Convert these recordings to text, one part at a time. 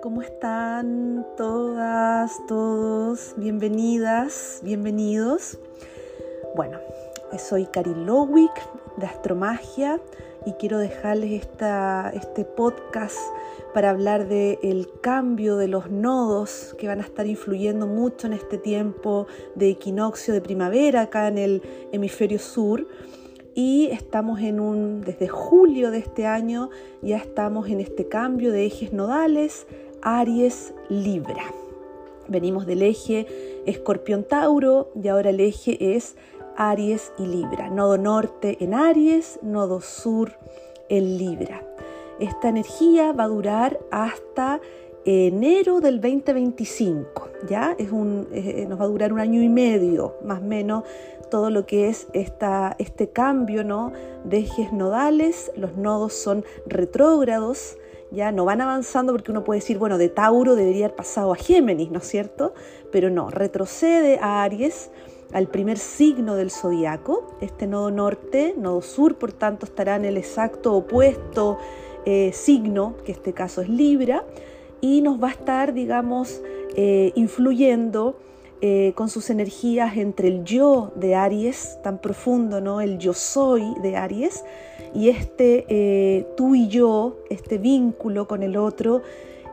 ¿cómo están todas, todos? Bienvenidas, bienvenidos. Bueno, soy Karin Lowick de Astromagia y quiero dejarles este podcast para hablar del el cambio de los nodos que van a estar influyendo mucho en este tiempo de equinoccio de primavera acá en el hemisferio sur y estamos en un, desde julio de este año ya estamos en este cambio de ejes nodales Aries Libra. Venimos del eje Escorpión Tauro y ahora el eje es Aries y Libra. Nodo norte en Aries, nodo sur en Libra. Esta energía va a durar hasta enero del 2025, ¿ya? Es un, eh, nos va a durar un año y medio, más o menos, todo lo que es esta, este cambio ¿no? de ejes nodales. Los nodos son retrógrados, ya no van avanzando porque uno puede decir, bueno, de Tauro debería haber pasado a Géminis, ¿no es cierto? Pero no, retrocede a Aries, al primer signo del zodiaco. Este nodo norte, nodo sur, por tanto, estará en el exacto opuesto eh, signo, que este caso es Libra, y nos va a estar, digamos, eh, influyendo eh, con sus energías entre el yo de Aries, tan profundo, ¿no? El yo soy de Aries, y este eh, tú y yo, este vínculo con el otro,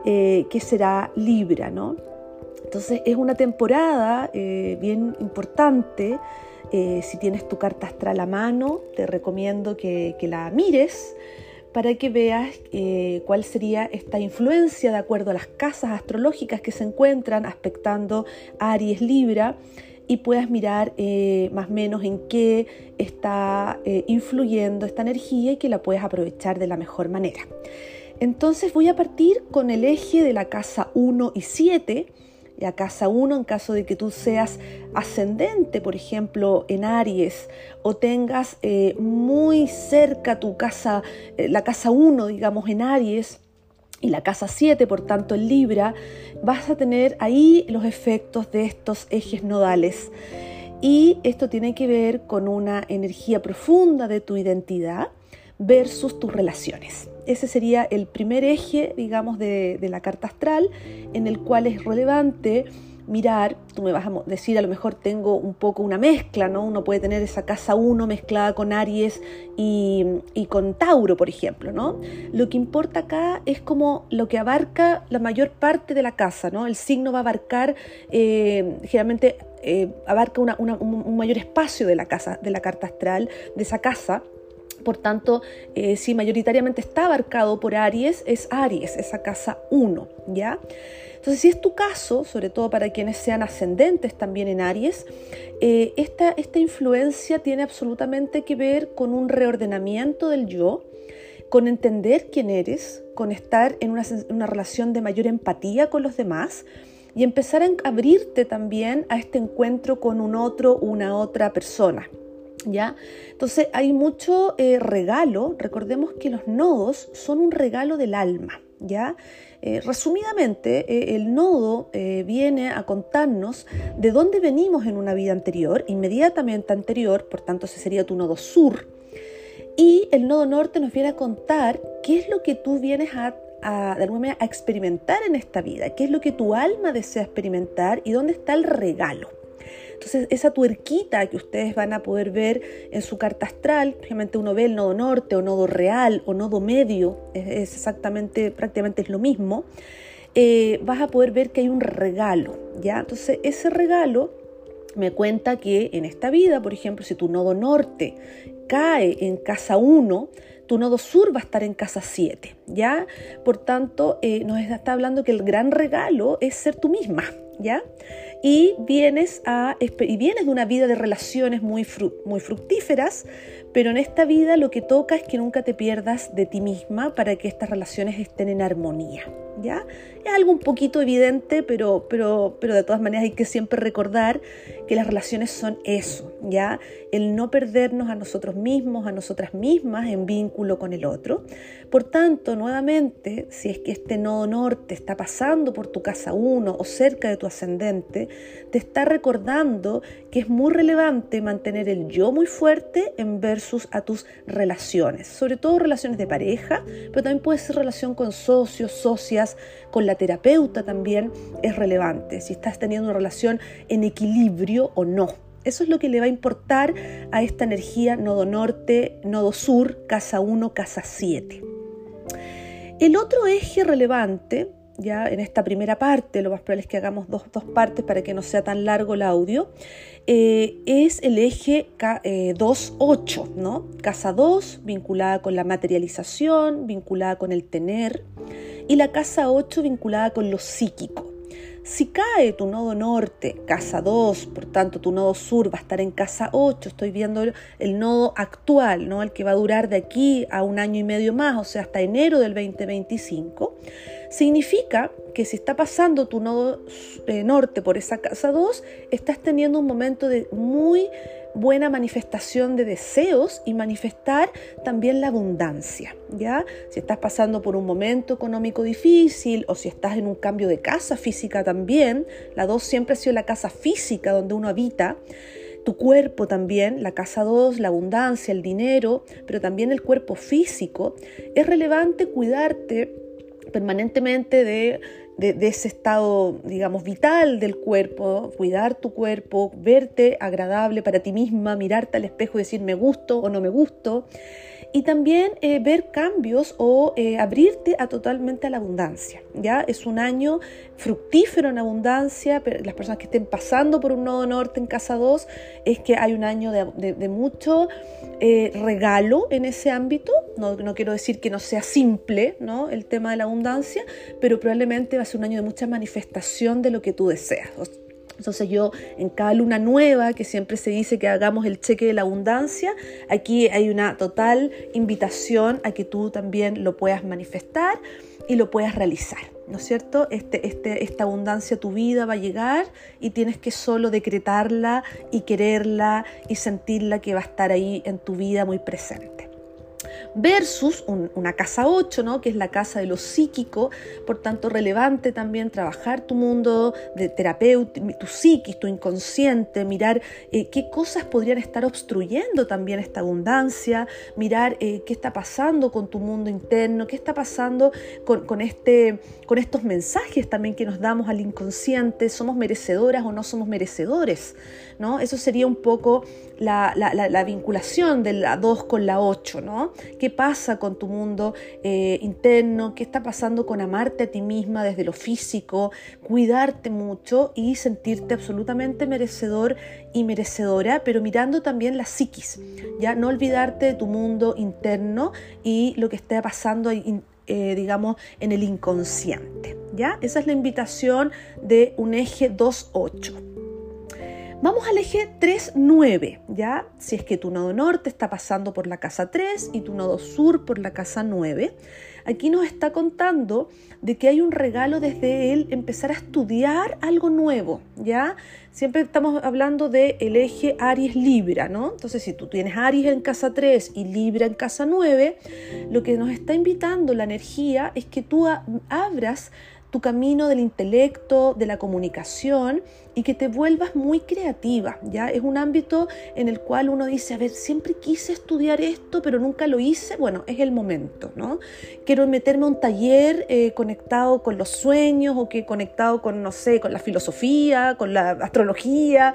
eh, que será Libra, ¿no? Entonces es una temporada bien importante. si tienes tu carta astral a mano, te recomiendo que, que la mires para que veas eh, cuál sería esta influencia de acuerdo a las casas astrológicas que se encuentran aspectando Aries Libra y puedas mirar eh, más o menos en qué está eh, influyendo esta energía y que la puedes aprovechar de la mejor manera. Entonces voy a partir con el eje de la casa 1 y 7 a casa 1 en caso de que tú seas ascendente, por ejemplo, en Aries, o tengas eh, muy cerca tu casa, la casa 1, digamos, en Aries, y la casa 7, por tanto, en Libra, vas a tener ahí los efectos de estos ejes nodales. Y esto tiene que ver con una energía profunda de tu identidad versus tus relaciones. Ese sería el primer eje, digamos, de, la carta astral, en el cual es relevante mirar, tú me vas a decir, a lo mejor tengo un poco una mezcla, ¿no? Uno puede tener esa casa 1 mezclada con Aries y, con Tauro, por ejemplo, ¿no? Lo que importa acá es como lo que abarca la mayor parte de la casa, ¿no? El signo va a abarcar, eh, generalmente eh, abarca un mayor espacio de la casa, de la carta astral, de esa casa, por tanto, eh, si mayoritariamente está abarcado por Aries, es Aries, esa casa 1, ¿ya? Entonces, si es tu caso, sobre todo para quienes sean ascendentes también en Aries, eh, esta, esta influencia tiene absolutamente que ver con un reordenamiento del yo, con entender quién eres, con estar en una, una relación de mayor empatía con los demás, y empezar a abrirte también a este encuentro con un otro, una otra persona. ¿Ya? Entonces hay mucho eh, regalo, recordemos que los nodos son un regalo del alma, ¿ya? Eh, resumidamente, eh, el nodo viene a contarnos de dónde venimos en una vida anterior, inmediatamente anterior, por tanto ese sería tu nodo sur, y el nodo norte nos viene a contar qué es lo que tú vienes a, a, de alguna a experimentar en esta vida, qué es lo que tu alma desea experimentar y dónde está el regalo. Entonces, esa tuerquita que ustedes van a poder ver en su carta astral, obviamente uno ve el nodo norte o nodo real o nodo medio, es, exactamente, prácticamente es lo mismo, eh, vas a poder ver que hay un regalo, ¿ya? Entonces, ese regalo me cuenta que en esta vida, por ejemplo, si tu nodo norte cae en casa 1, tu nodo sur va a estar en casa 7, ¿ya? Por tanto, eh, nos está hablando que el gran regalo es ser tú misma, ¿ya? Y vienes, a, y vienes de una vida de relaciones muy, muy fructíferas, pero en esta vida lo que toca es que nunca te pierdas de ti misma para que estas relaciones estén en armonía. ¿Ya? Es algo un poquito evidente, pero, pero, pero de todas maneras hay que siempre recordar que las relaciones son eso, ¿ya? El no perdernos a nosotros mismos, a nosotras mismas en vínculo con el otro. Por tanto, nuevamente, si es que este nodo norte está pasando por tu casa 1 o cerca de tu ascendente, te está recordando que es muy relevante mantener el yo muy fuerte en versus a tus relaciones, sobre todo relaciones de pareja, pero también puede ser relación con socios, socias, con la terapeuta también es relevante, si estás teniendo una relación en equilibrio o no. Eso es lo que le va a importar a esta energía nodo norte, nodo sur, casa 1, casa 7. El otro eje relevante ya en esta primera parte, lo más probable es que hagamos dos, partes para que no sea tan largo el audio, eh, es el eje 2-8, eh, ¿no? Casa 2, vinculada con la materialización, vinculada con el tener, y la casa 8 vinculada con lo psíquico. Si cae tu nodo norte, casa 2, por tanto tu nodo sur va a estar en casa 8, estoy viendo el nodo actual, ¿no? el que va a durar de aquí a un año y medio más, o sea, hasta enero del 2025, significa que si está pasando tu nodo eh, norte por esa casa 2, estás teniendo un momento de muy buena manifestación de deseos y manifestar también la abundancia, ¿ya? Si estás pasando por un momento económico difícil o si estás en un cambio de casa física también, la 2 siempre ha sido la casa física donde uno habita, tu cuerpo también, la casa 2, la abundancia, el dinero, pero también el cuerpo físico, es relevante cuidarte permanentemente de de, ese estado, digamos, vital del cuerpo, cuidar tu cuerpo, verte agradable para ti misma, mirarte al espejo y decir me gusto o no me gusto y también eh, ver cambios o eh, abrirte a totalmente a la abundancia. ¿ya? Es un año fructífero en abundancia, pero las personas que estén pasando por un nodo norte en casa 2 es que hay un año de, mucho eh, regalo en ese ámbito. No, no, quiero decir que no sea simple ¿no? el tema de la abundancia, pero probablemente va a ser un año de mucha manifestación de lo que tú deseas. Entonces yo en cada luna nueva, que siempre se dice que hagamos el cheque de la abundancia, aquí hay una total invitación a que tú también lo puedas manifestar y lo puedas realizar, ¿no es cierto? Este, este, esta abundancia tu vida va a llegar y tienes que solo decretarla y quererla y sentirla que va a estar ahí en tu vida muy presente versus una casa 8, ¿no? que es la casa de lo psíquico, por tanto relevante también trabajar tu mundo de terapeuta, tu psiquis, tu inconsciente, mirar eh, qué cosas podrían estar obstruyendo también esta abundancia, mirar eh, qué está pasando con tu mundo interno, qué está pasando con, este, con estos mensajes también que nos damos al inconsciente, somos merecedoras o no somos merecedores. ¿no? Eso sería un poco la, la vinculación de la 2 con la 8, ¿no? Qué pasa con tu mundo eh, interno, qué está pasando con amarte a ti misma desde lo físico, cuidarte mucho y sentirte absolutamente merecedor y merecedora, pero mirando también la psiquis, ya no olvidarte de tu mundo interno y lo que está pasando eh, digamos, en el inconsciente. ¿ya? Esa es la invitación de un eje 2.8. Vamos al eje 3-9, ¿ya? Si es que tu nodo norte está pasando por la casa 3 y tu nodo sur por la casa 9, aquí nos está contando de que hay un regalo desde él empezar a estudiar algo nuevo, ¿ya? Siempre estamos hablando del el eje Aries-Libra, ¿no? Entonces, si tú tienes Aries en casa 3 y Libra en casa 9, lo que nos está invitando la energía es que tú abras tu camino del intelecto, de la comunicación y que te vuelvas muy creativa, ¿ya? Es un ámbito en el cual uno dice, a ver, siempre quise estudiar esto, pero nunca lo hice, bueno, es el momento, ¿no? Quiero meterme a un taller eh, conectado con los sueños o que conectado con, no sé, con la filosofía, con la astrología,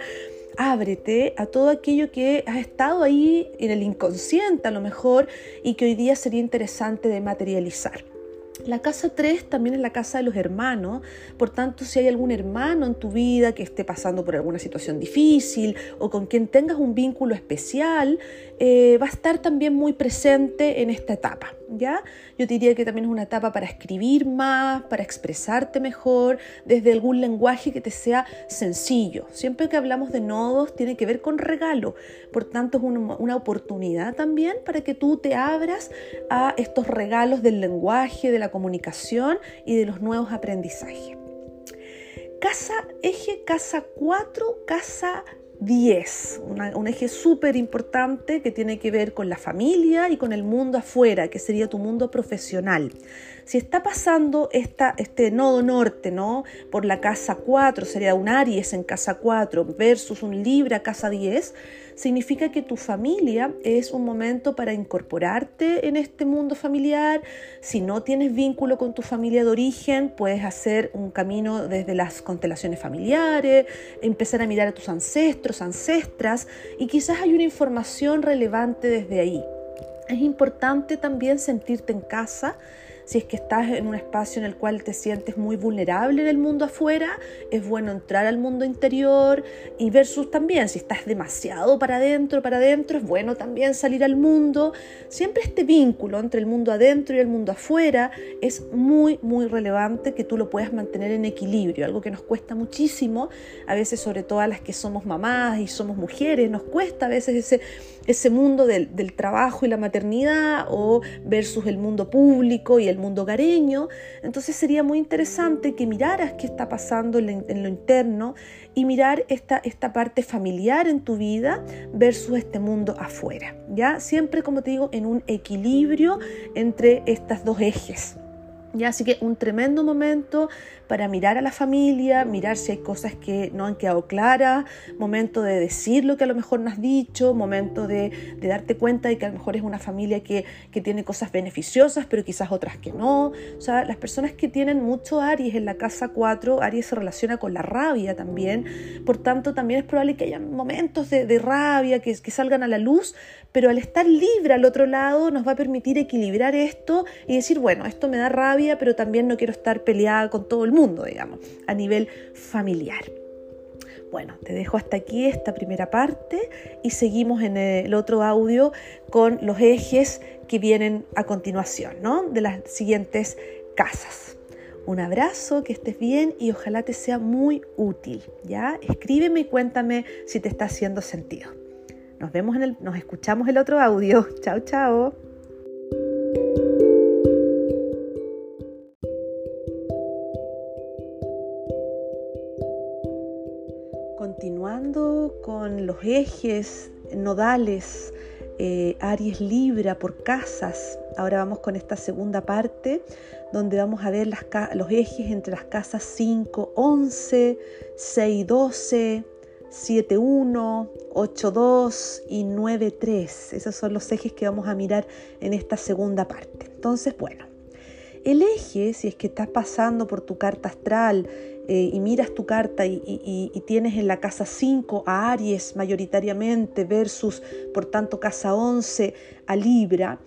ábrete a todo aquello que ha estado ahí en el inconsciente a lo mejor y que hoy día sería interesante de materializar. La casa 3 también es la casa de los hermanos, por tanto si hay algún hermano en tu vida que esté pasando por alguna situación difícil o con quien tengas un vínculo especial, eh, va a estar también muy presente en esta etapa. ¿Ya? Yo diría que también es una etapa para escribir más, para expresarte mejor, desde algún lenguaje que te sea sencillo. Siempre que hablamos de nodos tiene que ver con regalo, por tanto es una, oportunidad también para que tú te abras a estos regalos del lenguaje, de la comunicación y de los nuevos aprendizajes. Casa, eje, casa 4, casa 10, un eje súper importante que tiene que ver con la familia y con el mundo afuera, que sería tu mundo profesional. Si está pasando esta, este nodo norte, ¿no? Por la casa 4, sería un Aries en casa 4 versus un Libra casa 10, significa que tu familia es un momento para incorporarte en este mundo familiar. Si no tienes vínculo con tu familia de origen, puedes hacer un camino desde las constelaciones familiares, empezar a mirar a tus ancestros, ancestras, y quizás hay una información relevante desde ahí. Es importante también sentirte en casa si es que estás en un espacio en el cual te sientes muy vulnerable en el mundo afuera, es bueno entrar al mundo interior y versus también si estás demasiado para adentro, para adentro, es bueno también salir al mundo. Siempre este vínculo entre el mundo adentro y el mundo afuera es muy, muy relevante que tú lo puedas mantener en equilibrio, algo que nos cuesta muchísimo, a veces sobre todo a las que somos mamás y somos mujeres, nos cuesta a veces ese, ese mundo del, del trabajo y la maternidad o versus el mundo público y el mundo hogareño. Entonces sería muy interesante que miraras qué está pasando en lo interno y mirar esta, esta parte familiar en tu vida versus este mundo afuera. ¿ya? Siempre, como te digo, en un equilibrio entre estas dos ejes. ¿Ya? Así que un tremendo momento para mirar a la familia, mirar si hay cosas que no han quedado claras, momento de decir lo que a lo mejor no has dicho, momento de, darte cuenta de que a lo mejor es una familia que, que, tiene cosas beneficiosas, pero quizás otras que no. O sea, las personas que tienen mucho Aries en la casa 4, Aries se relaciona con la rabia también, por tanto también es probable que haya momentos de, de rabia que, que salgan a la luz, pero al estar libre al otro lado nos va a permitir equilibrar esto y decir, bueno, esto me da rabia, pero también no quiero estar peleada con todo el mundo, digamos, a nivel familiar. Bueno, te dejo hasta aquí esta primera parte y seguimos en el otro audio con los ejes que vienen a continuación, ¿no? De las siguientes casas. Un abrazo, que estés bien y ojalá te sea muy útil, ¿ya? Escríbeme y cuéntame si te está haciendo sentido. Nos vemos en el, nos escuchamos el otro audio. Chao, chao. Los ejes nodales, eh, Aries Libra por casas. Ahora vamos con esta segunda parte donde vamos a ver las, los ejes entre las casas 5, 11, 6, 12, 7.1, 8.2 y 9.3. Esos son los ejes que vamos a mirar en esta segunda parte. Entonces, bueno, el eje, si es que estás pasando por tu carta astral eh, y miras tu carta y, tienes en la casa 5 a Aries mayoritariamente versus, por tanto, casa 11 a Libra,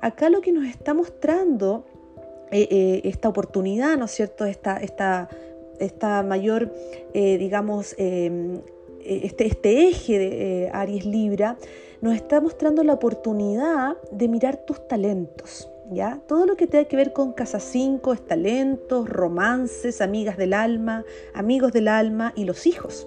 acá lo que nos está mostrando eh, eh, esta oportunidad, ¿no es cierto? Esta, esta, esta mayor, digamos, este, este, eje de Aries Libra nos está mostrando la oportunidad de mirar tus talentos. ¿Ya? Todo lo que tenga que ver con Casa 5 es talentos, romances, amigas del alma, amigos del alma y los hijos.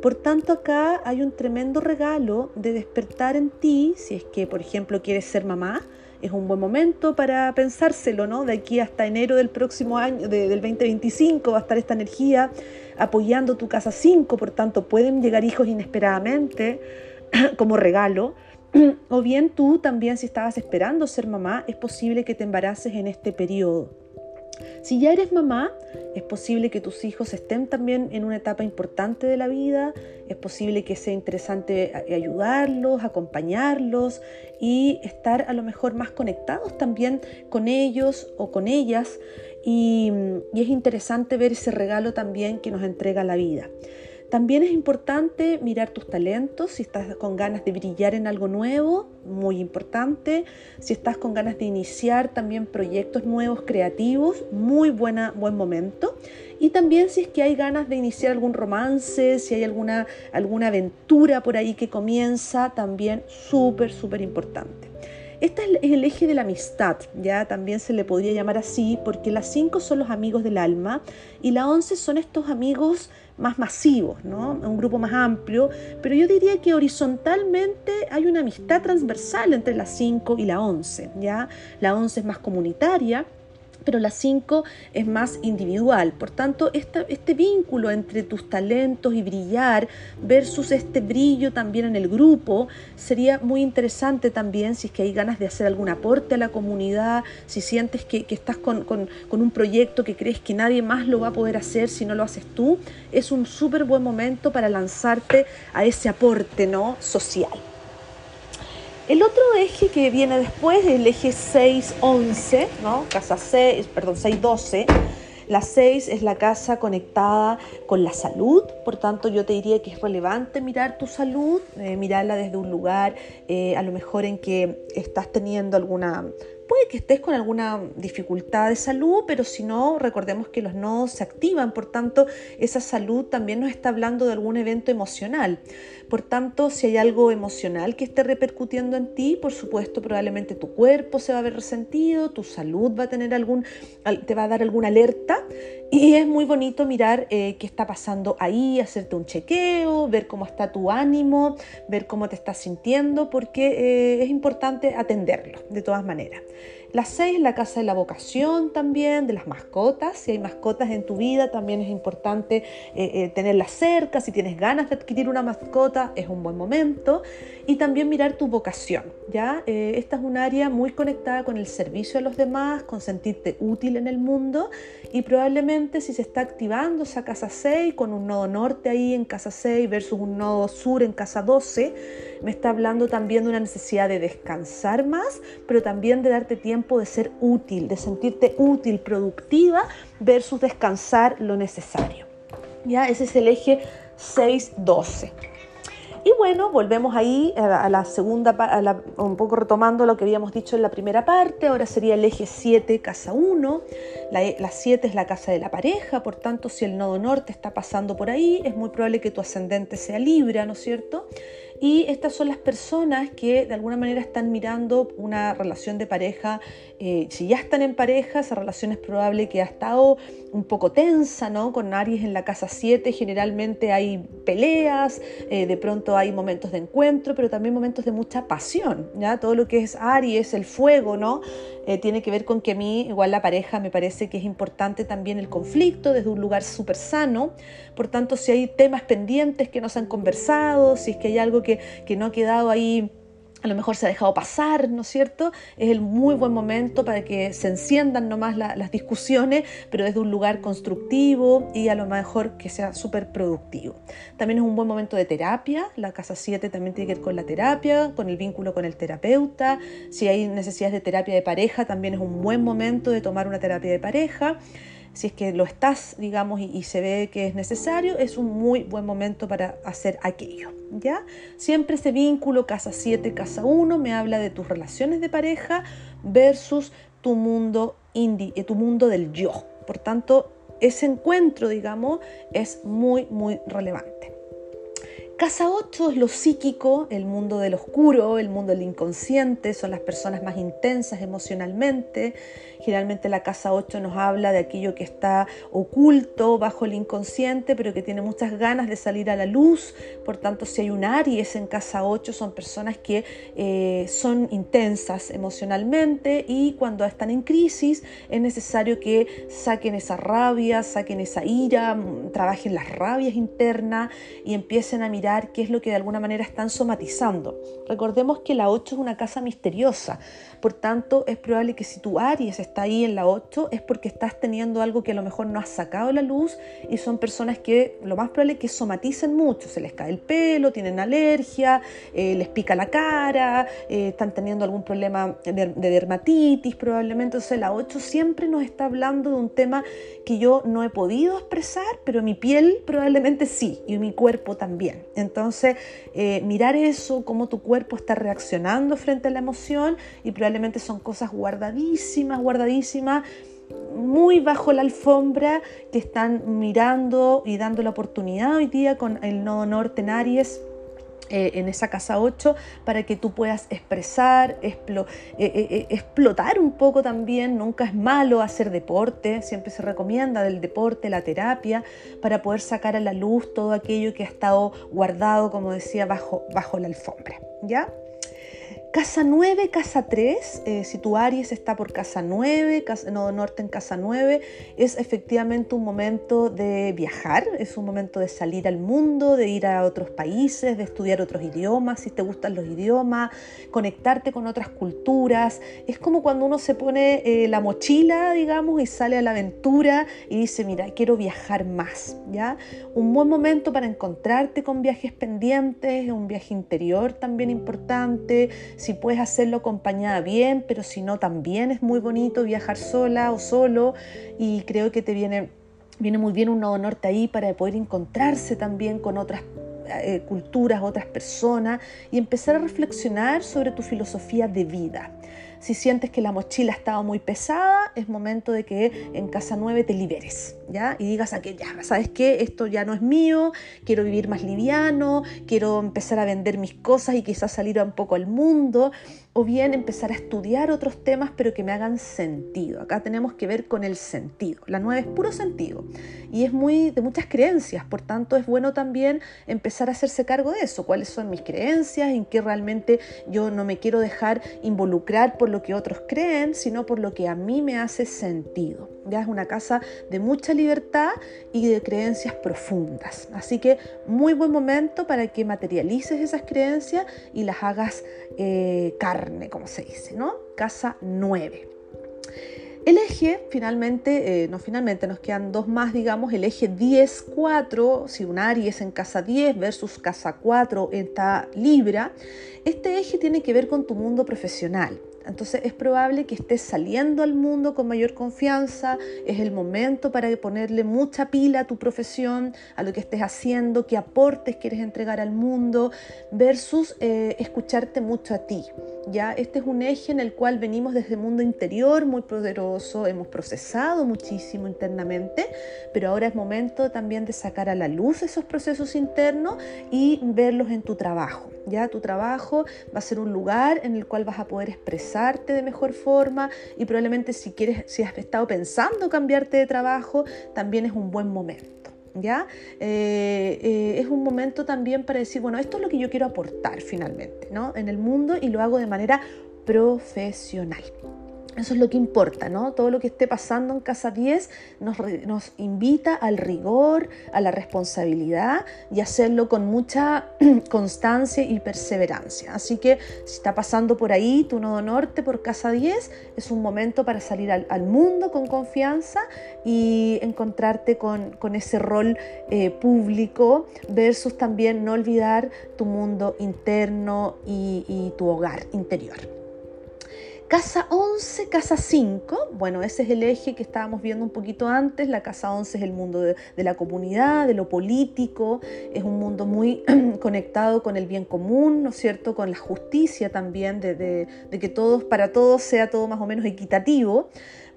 Por tanto, acá hay un tremendo regalo de despertar en ti, si es que, por ejemplo, quieres ser mamá, es un buen momento para pensárselo, ¿no? De aquí hasta enero del próximo año, del 2025, va a estar esta energía apoyando tu casa 5, por tanto pueden llegar hijos inesperadamente como regalo. O bien tú también, si estabas esperando ser mamá, es posible que te embaraces en este periodo. Si ya eres mamá, es posible que tus hijos estén también en una etapa importante de la vida, es posible que sea interesante ayudarlos, acompañarlos y estar a lo mejor más conectados también con ellos o con ellas y, es interesante ver ese regalo también que nos entrega la vida. También es importante mirar tus talentos, si estás con ganas de brillar en algo nuevo, muy importante. Si estás con ganas de iniciar también proyectos nuevos, creativos, muy buena, buen momento. Y también si es que hay ganas de iniciar algún romance, si hay alguna, alguna aventura por ahí que comienza, también súper, súper importante. Este es el eje de la amistad, ya también se le podría llamar así, porque las 5 son los amigos del alma y la 11 son estos amigos más masivos, ¿no? un grupo más amplio, pero yo diría que horizontalmente hay una amistad transversal entre las 5 y la 11, ¿ya? La 11 es más comunitaria, pero la 5 es más individual. Por tanto, este vínculo entre tus talentos y brillar versus este brillo también en el grupo sería muy interesante también si es que hay ganas de hacer algún aporte a la comunidad, si sientes que, estás con, un proyecto que crees que nadie más lo va a poder hacer si no lo haces tú, es un súper buen momento para lanzarte a ese aporte ¿no? social. El otro eje que viene después es el eje 611, ¿no? Casa 6, perdón, 612. La 6 es la casa conectada con la salud, por tanto yo te diría que es relevante mirar tu salud, eh, mirarla desde un lugar eh, a lo mejor en que estás teniendo alguna Puede que estés con alguna dificultad de salud, pero si no, recordemos que los nodos se activan, por tanto, esa salud también nos está hablando de algún evento emocional. Por tanto, si hay algo emocional que esté repercutiendo en ti, por supuesto, probablemente tu cuerpo se va a ver resentido, tu salud va a tener algún, te va a dar alguna alerta y es muy bonito mirar eh, qué está pasando ahí, hacerte un chequeo, ver cómo está tu ánimo, ver cómo te estás sintiendo, porque eh, es importante atenderlo de todas maneras. La 6, la casa de la vocación también, de las mascotas. Si hay mascotas en tu vida, también es importante eh, eh, tenerlas cerca. Si tienes ganas de adquirir una mascota, es un buen momento. Y también mirar tu vocación. ¿ya? Eh, esta es un área muy conectada con el servicio a los demás, con sentirte útil en el mundo. Y probablemente si se está activando esa casa 6 con un nodo norte ahí en casa 6 versus un nodo sur en casa 12, me está hablando también de una necesidad de descansar más, pero también de darte tiempo de ser útil, de sentirte útil, productiva, versus descansar lo necesario. ¿Ya? Ese es el eje 6-12. Y bueno, volvemos ahí a la, segunda, a un poco retomando lo que habíamos dicho en la primera parte, ahora sería el eje 7, casa 1. La, 7 es la casa de la pareja, por tanto, si el nodo norte está pasando por ahí, es muy probable que tu ascendente sea Libra, ¿no es cierto? Y estas son las personas que de alguna manera están mirando una relación de pareja. Eh, si ya están en pareja, esa relación es probable que ha estado un poco tensa, ¿no? Con Aries en la casa 7 generalmente hay peleas, eh, de pronto hay momentos de encuentro, pero también momentos de mucha pasión, ¿ya? Todo lo que es Aries, el fuego, ¿no? Eh, tiene que ver con que a mí, igual la pareja, me parece que es importante también el conflicto desde un lugar súper sano. Por tanto, si hay temas pendientes que no se han conversado, si es que hay algo que, que no ha quedado ahí a lo mejor se ha dejado pasar, ¿no es cierto? Es el muy buen momento para que se enciendan nomás las discusiones, pero desde un lugar constructivo y a lo mejor que sea súper productivo. También es un buen momento de terapia, la casa 7 también tiene que ver con la terapia, con el vínculo con el terapeuta. Si hay necesidades de terapia de pareja, también es un buen momento de tomar una terapia de pareja si es que lo estás, digamos, y, se ve que es necesario, es un muy buen momento para hacer aquello, ¿ya? Siempre ese vínculo casa 7, casa 1 me habla de tus relaciones de pareja versus tu mundo indie, eh, tu mundo del yo. Por tanto, ese encuentro, digamos, es muy, muy relevante. Casa 8 es lo psíquico, el mundo del oscuro, el mundo del inconsciente, son las personas más intensas emocionalmente. Generalmente la casa 8 nos habla de aquello que está oculto bajo el inconsciente, pero que tiene muchas ganas de salir a la luz. Por tanto, si hay un Aries en casa 8, son personas que eh, son intensas emocionalmente y cuando están en crisis es necesario que saquen esa rabia, saquen esa ira, mm, trabajen las rabias internas y empiecen a mirar qué es lo que de alguna manera están somatizando. Recordemos que la 8 es una casa misteriosa, por tanto es probable que si tu Aries está ahí en la 8 es porque estás teniendo algo que a lo mejor no has sacado la luz y son personas que lo más probable es que somaticen mucho, se les cae el pelo, tienen alergia, eh, les pica la cara, eh, están teniendo algún problema de, de dermatitis probablemente, entonces la 8 siempre nos está hablando de un tema que yo no he podido expresar, pero mi piel probablemente sí y mi cuerpo también. Entonces, eh, mirar eso, cómo tu cuerpo está reaccionando frente a la emoción y probablemente son cosas guardadísimas, guardadísimas muy bajo la alfombra que están mirando y dando la oportunidad hoy día con el nodo norte en Aries eh, en esa casa 8 para que tú puedas expresar, eh, eh, explotar un poco también. Nunca es malo hacer deporte, siempre se recomienda del deporte, la terapia, para poder sacar a la luz todo aquello que ha estado guardado, como decía, bajo, bajo la alfombra. ¿Ya? Casa 9, casa 3, eh, si tu Aries está por casa 9, casa, norte en casa 9, es efectivamente un momento de viajar, es un momento de salir al mundo, de ir a otros países, de estudiar otros idiomas, si te gustan los idiomas, conectarte con otras culturas. Es como cuando uno se pone eh, la mochila, digamos, y sale a la aventura y dice, mira, quiero viajar más, ¿ya? Un buen momento para encontrarte con viajes pendientes, un viaje interior también importante si puedes hacerlo acompañada bien, pero si no también es muy bonito viajar sola o solo y creo que te viene, viene muy bien un nodo norte ahí para poder encontrarse también con otras eh, culturas, otras personas y empezar a reflexionar sobre tu filosofía de vida. Si sientes que la mochila ha estado muy pesada, es momento de que en casa 9 te liberes, ¿ya? Y digas a que ya, ¿sabes qué? Esto ya no es mío, quiero vivir más liviano, quiero empezar a vender mis cosas y quizás salir un poco al mundo o bien empezar a estudiar otros temas pero que me hagan sentido. Acá tenemos que ver con el sentido. La 9 es puro sentido y es muy de muchas creencias, por tanto es bueno también empezar a hacerse cargo de eso, cuáles son mis creencias, en qué realmente yo no me quiero dejar involucrar por lo que otros creen, sino por lo que a mí me hace sentido. Ya es una casa de mucha libertad y de creencias profundas. Así que muy buen momento para que materialices esas creencias y las hagas eh, carne, como se dice, ¿no? Casa 9. El eje, finalmente, eh, no finalmente, nos quedan dos más, digamos, el eje 10-4, si un Aries en casa 10 versus casa 4 está Libra, este eje tiene que ver con tu mundo profesional. Entonces es probable que estés saliendo al mundo con mayor confianza, es el momento para ponerle mucha pila a tu profesión, a lo que estés haciendo, qué aportes quieres entregar al mundo, versus eh, escucharte mucho a ti. ¿Ya? Este es un eje en el cual venimos desde el mundo interior muy poderoso, hemos procesado muchísimo internamente, pero ahora es momento también de sacar a la luz esos procesos internos y verlos en tu trabajo. Ya tu trabajo va a ser un lugar en el cual vas a poder expresarte de mejor forma y probablemente si quieres, si has estado pensando cambiarte de trabajo, también es un buen momento. ¿Ya? Eh, eh, es un momento también para decir, bueno, esto es lo que yo quiero aportar finalmente, ¿no? En el mundo y lo hago de manera profesional. Eso es lo que importa, ¿no? Todo lo que esté pasando en Casa 10 nos, nos, invita al rigor, a la responsabilidad y hacerlo con mucha constancia y perseverancia. Así que si está pasando por ahí tu nodo norte por Casa 10, es un momento para salir al, mundo con confianza y encontrarte con, con ese rol eh, público versus también no olvidar tu mundo interno y, y tu hogar interior. Casa 11, casa 5, bueno, ese es el eje que estábamos viendo un poquito antes. La casa 11 es el mundo de, la comunidad, de lo político, es un mundo muy conectado con el bien común, ¿no es cierto? Con la justicia también, de, de que todos, para todos sea todo más o menos equitativo.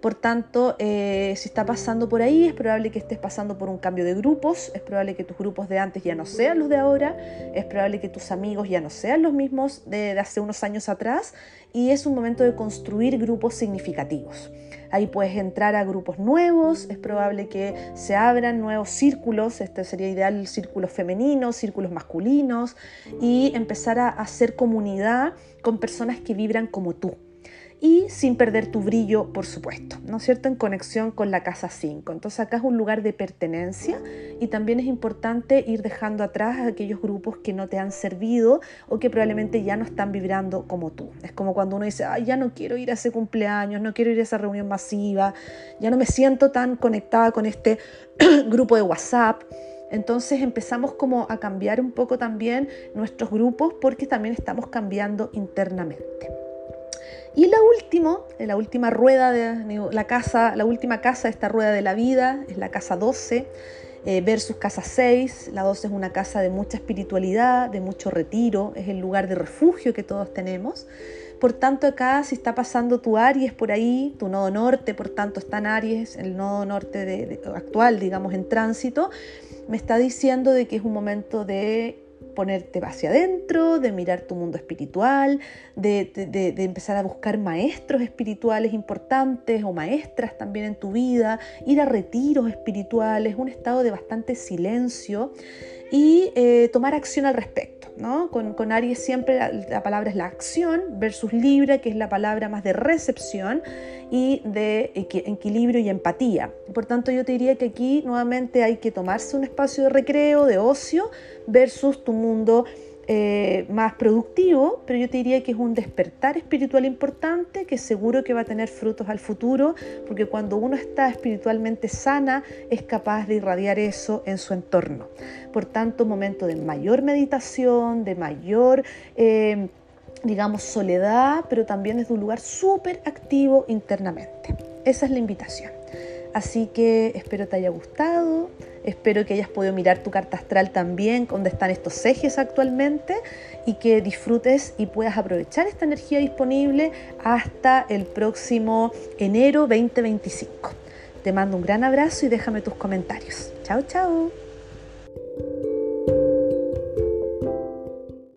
Por tanto, eh, si está pasando por ahí, es probable que estés pasando por un cambio de grupos, es probable que tus grupos de antes ya no sean los de ahora, es probable que tus amigos ya no sean los mismos de, hace unos años atrás y es un momento de construir grupos significativos. Ahí puedes entrar a grupos nuevos, es probable que se abran nuevos círculos, este sería ideal círculos femeninos, círculos masculinos y empezar a hacer comunidad con personas que vibran como tú y sin perder tu brillo, por supuesto, ¿no es cierto? En conexión con la casa 5. Entonces acá es un lugar de pertenencia y también es importante ir dejando atrás aquellos grupos que no te han servido o que probablemente ya no están vibrando como tú. Es como cuando uno dice, Ay, ya no quiero ir a ese cumpleaños, no quiero ir a esa reunión masiva, ya no me siento tan conectada con este grupo de WhatsApp. Entonces empezamos como a cambiar un poco también nuestros grupos porque también estamos cambiando internamente. Y la última, la última rueda de la casa, la última casa de esta rueda de la vida es la casa 12 eh, versus casa 6. La 12 es una casa de mucha espiritualidad, de mucho retiro, es el lugar de refugio que todos tenemos. Por tanto, acá si está pasando tu Aries por ahí, tu nodo norte, por tanto está en Aries, el nodo norte actual, digamos, en tránsito, me está diciendo de que es un momento de ponerte hacia adentro, de mirar tu mundo espiritual, de, empezar a buscar maestros espirituales importantes o maestras también en tu vida, ir a retiros espirituales, un estado de bastante silencio y eh, tomar acción al respecto. ¿No? Con, Aries siempre la, palabra es la acción versus Libra, que es la palabra más de recepción y de equilibrio y empatía. Por tanto, yo te diría que aquí nuevamente hay que tomarse un espacio de recreo, de ocio, versus tu mundo eh, más productivo, pero yo te diría que es un despertar espiritual importante que seguro que va a tener frutos al futuro, porque cuando uno está espiritualmente sana es capaz de irradiar eso en su entorno. Por tanto, momento de mayor meditación, de mayor... Eh, digamos, soledad, pero también desde un lugar súper activo internamente. Esa es la invitación. Así que espero te haya gustado, espero que hayas podido mirar tu carta astral también, donde están estos ejes actualmente, y que disfrutes y puedas aprovechar esta energía disponible hasta el próximo enero 2025. Te mando un gran abrazo y déjame tus comentarios. Chao, chao.